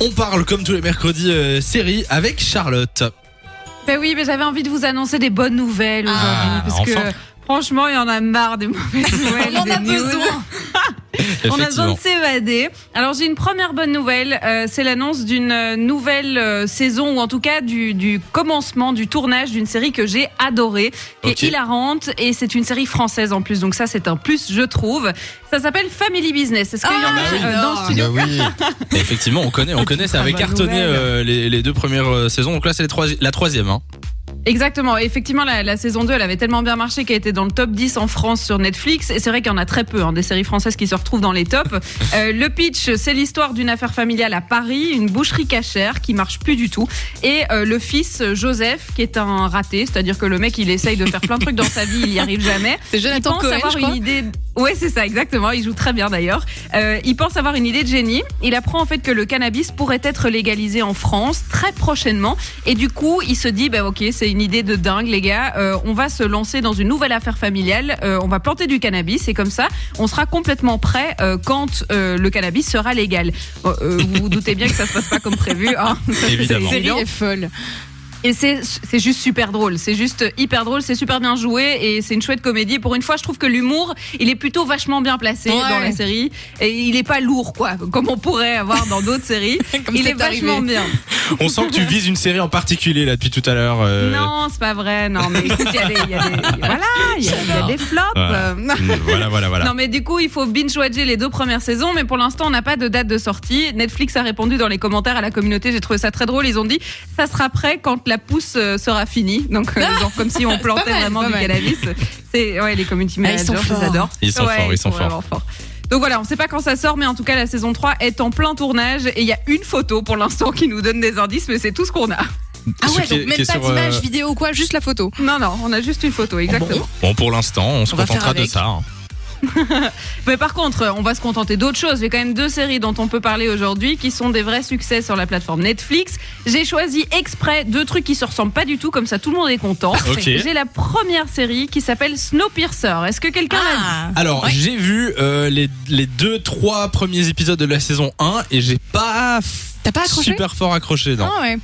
On parle comme tous les mercredis euh, série avec Charlotte. Ben oui, mais j'avais envie de vous annoncer des bonnes nouvelles aujourd'hui. Ah, parce que franchement, il y en a marre des mauvaises nouvelles. On en des a news. besoin. On a besoin de s'évader. Alors j'ai une première bonne nouvelle, euh, c'est l'annonce d'une euh, nouvelle euh, saison ou en tout cas du, du commencement du tournage d'une série que j'ai adorée, qui Ok. est hilarante et c'est une série française en plus, donc ça c'est un plus je trouve. Ça s'appelle Family Business. Est-ce qu'il y en Ah, a bah oui. euh, dans le Ah, studio Bah oui. Effectivement, on connaît, on connaît. Ça avait Bonne cartonné nouvelle. euh, les, les deux premières euh, saisons. Donc là, c'est les trois- la troisième. Hein. Exactement. Effectivement, la, la saison 2, elle avait tellement bien marché qu'elle était dans le top 10 en France sur Netflix. Et c'est vrai qu'il y en a très peu, hein, des séries françaises qui se retrouvent dans les tops. Euh, le pitch, c'est l'histoire d'une affaire familiale à Paris, une boucherie cachère qui marche plus du tout. Et euh, le fils, Joseph, qui est un raté, c'est-à-dire que le mec, il essaye de faire plein de trucs dans sa vie, il y arrive jamais. C'est Il Jonathan pense Cohen, avoir je crois. une idée. Ouais, c'est ça, exactement. Il joue très bien d'ailleurs. Euh, il pense avoir une idée de génie. Il apprend en fait que le cannabis pourrait être légalisé en France très prochainement. Et du coup, il se dit, bah ok, c'est une idée de dingue, les gars. Euh, on va se lancer dans une nouvelle affaire familiale. Euh, on va planter du cannabis et comme ça, on sera complètement prêt euh, quand euh, le cannabis sera légal. Euh, euh, vous vous doutez bien que ça se passe pas comme prévu. Hein. Évidemment. La série est folle. Et c'est c'est juste super drôle. C'est juste hyper drôle. C'est super bien joué et c'est une chouette comédie. Pour une fois, je trouve que l'humour, il est plutôt vachement bien placé Ouais. dans la série et il est pas lourd, quoi, comme on pourrait avoir dans d'autres séries. Comme il c'est est vachement bien. On sent que tu vises une série en particulier là depuis tout à l'heure. euh, Non, c'est pas vrai. Non, mais écoute, il y a des, il y a des- voilà, il y a, il y a des flops. Voilà. Voilà, voilà, voilà. Non mais du coup il faut binge-watcher les deux premières saisons mais pour l'instant on n'a pas de date de sortie. Netflix a répondu dans les commentaires à la communauté, j'ai trouvé ça très drôle, ils ont dit ça sera prêt quand la pousse euh, sera finie. Donc euh, genre comme si on plantait mal, vraiment du mal. cannabis. C'est ouais les community Ah, ils sont managers, je les adore. Ils sont Ouais, forts, ils sont vraiment forts. Donc voilà, on sait pas quand ça sort, mais en tout cas la saison 3 est en plein tournage et il y a une photo pour l'instant qui nous donne des indices, mais c'est tout ce qu'on a. Ah ouais, donc même pas d'image euh, vidéo ou quoi, juste la photo. Non, non, on a juste une photo, exactement. Bon, pour l'instant, on se On contentera de ça. hein. Mais par contre, on va se contenter d'autres choses. J'ai quand même deux séries dont on peut parler aujourd'hui qui sont des vrais succès sur la plateforme Netflix. J'ai choisi exprès deux trucs qui se ressemblent pas du tout, comme ça tout le monde est content. J'ai la première série qui s'appelle Snowpiercer. Est-ce que quelqu'un l'a vu? Ah, Alors, Ouais. j'ai vu euh, les, les deux, trois premiers épisodes de la saison 1 et j'ai pas, T'as pas accroché? super fort accroché. Non. Ah ouais.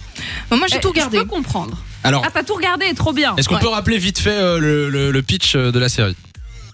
Bon, moi j'ai Eh, tout regardé. Je peux comprendre. Alors, Ah, t'as tout regardé, trop bien. est-ce qu'on ouais. peut rappeler vite fait euh, le, le- le pitch euh, de la série?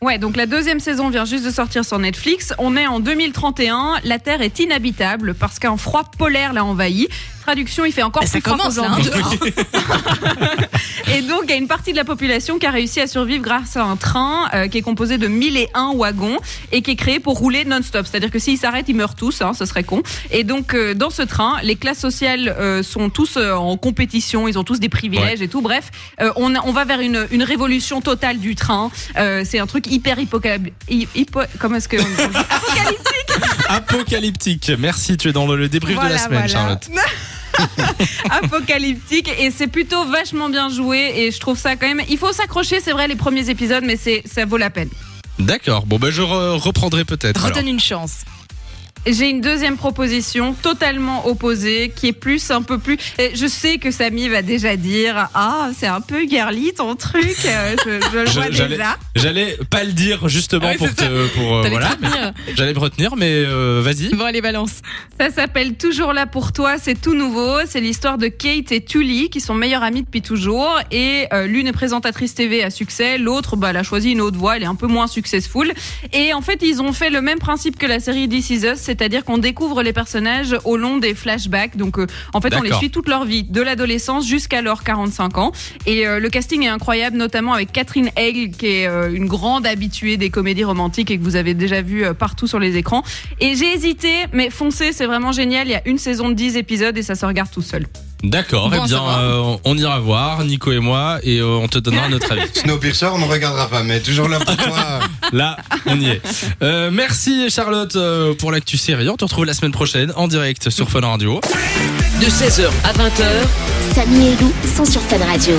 Ouais, donc la deuxième saison vient juste de sortir sur Netflix. On est en 2031. La Terre est inhabitable parce qu'un froid polaire l'a envahi. Traduction, il fait encore Bah, ça plus froid commence, là, hein. Et donc, il y a une partie de la population qui a réussi à survivre grâce à un train euh, qui est composé de 1001 wagons et qui est créé pour rouler non-stop. C'est-à-dire que s'ils s'arrêtent, ils meurent tous, hein, ce serait con. Et donc, euh, dans ce train, les classes sociales euh, sont tous euh, en compétition, ils ont tous des privilèges et tout. Bref, euh, on, on va vers une, une révolution totale du train. Euh, c'est un truc hyper hypocalyptique. Hypo, comment est-ce que... Apocalyptique Apocalyptique. Merci, tu es dans le, le débrief de la semaine, voilà. Charlotte. apocalyptique et c'est plutôt vachement bien joué et je trouve ça quand même il faut s'accrocher c'est vrai les premiers épisodes mais c'est ça vaut la peine D'accord. Bon, bah, je re- reprendrai peut-être. alors. Redonne une chance. J'ai une deuxième proposition totalement opposée qui est plus un peu plus. Je sais que Samy va déjà dire ah c'est un peu girly ton truc. Euh, Je, je le vois j'allais- déjà. J'allais pas le dire justement Ah pour te, pour euh, voilà. J'allais me retenir, mais euh, vas-y. Bon, allez, balance. Ça s'appelle Toujours là pour toi. C'est tout nouveau. C'est l'histoire de Kate et Tully qui sont meilleures amies depuis toujours. Et euh, l'une est présentatrice TV à succès, l'autre bah, elle a choisi une autre voie. Elle est un peu moins successful. Et en fait ils ont fait le même principe que la série This Is Us, c'est-à-dire qu'on découvre les personnages au long des flashbacks. Donc euh, en fait on les suit toute leur vie, de l'adolescence jusqu'à leurs 45 ans. Et euh, le casting est incroyable, notamment avec Catherine Hale, qui est euh, une grande habituée des comédies romantiques et que vous avez déjà vu partout sur les écrans. Et j'ai hésité, mais foncez, c'est vraiment génial. Il y a une saison de 10 épisodes et ça se regarde tout seul. D'accord. Bon eh bien, euh, on ira voir Nico et moi et euh, on te donnera notre avis. Snowpiercer, on ne regardera pas, mais toujours là pour toi. Là, on y est. Euh, merci Charlotte euh, pour l'actu série. On te retrouve la semaine prochaine en direct sur Fun Radio. De 16h à 20h, Samy et Lou sont sur Fan Radio.